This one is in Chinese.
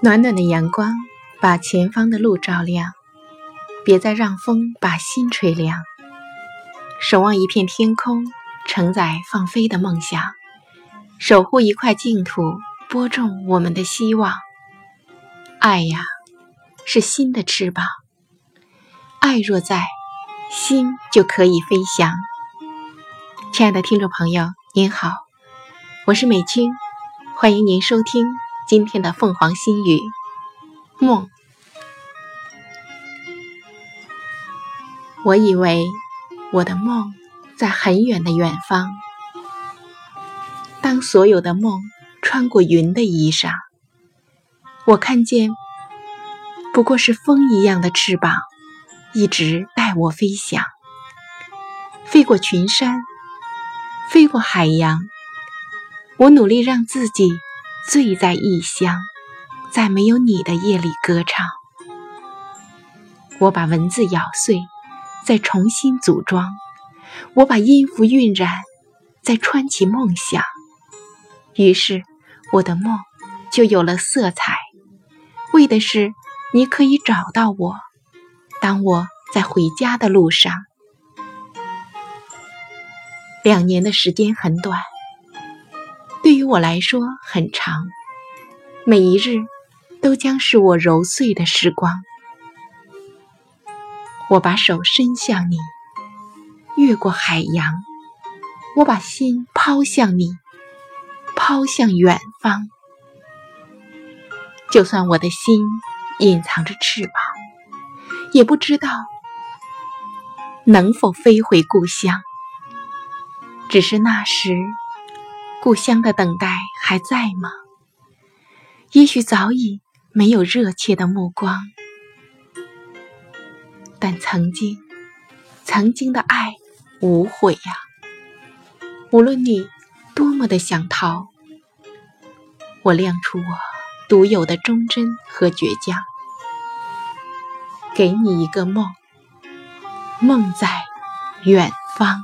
暖暖的阳光把前方的路照亮，别再让风把心吹凉。守望一片天空，承载放飞的梦想，守护一块净土，播种我们的希望。爱呀，是心的翅膀，爱若在，心就可以飞翔。亲爱的听众朋友，您好，我是美君，欢迎您收听。今天的凤凰心语梦，我以为我的梦在很远的远方。当所有的梦穿过云的衣裳，我看见不过是风一样的翅膀，一直带我飞翔，飞过群山，飞过海洋。我努力让自己。醉在异乡，在没有你的夜里歌唱。我把文字咬碎，再重新组装；我把音符晕染，再穿起梦想。于是，我的梦就有了色彩，为的是你可以找到我。当我在回家的路上，两年的时间很短。对于我来说很长，每一日都将是我揉碎的时光。我把手伸向你，越过海洋；我把心抛向你，抛向远方。就算我的心隐藏着翅膀，也不知道能否飞回故乡。只是那时。故乡的等待还在吗？也许早已没有热切的目光，但曾经，曾经的爱无悔呀。无论你多么的想逃，我亮出我独有的忠贞和倔强，给你一个梦，梦在远方。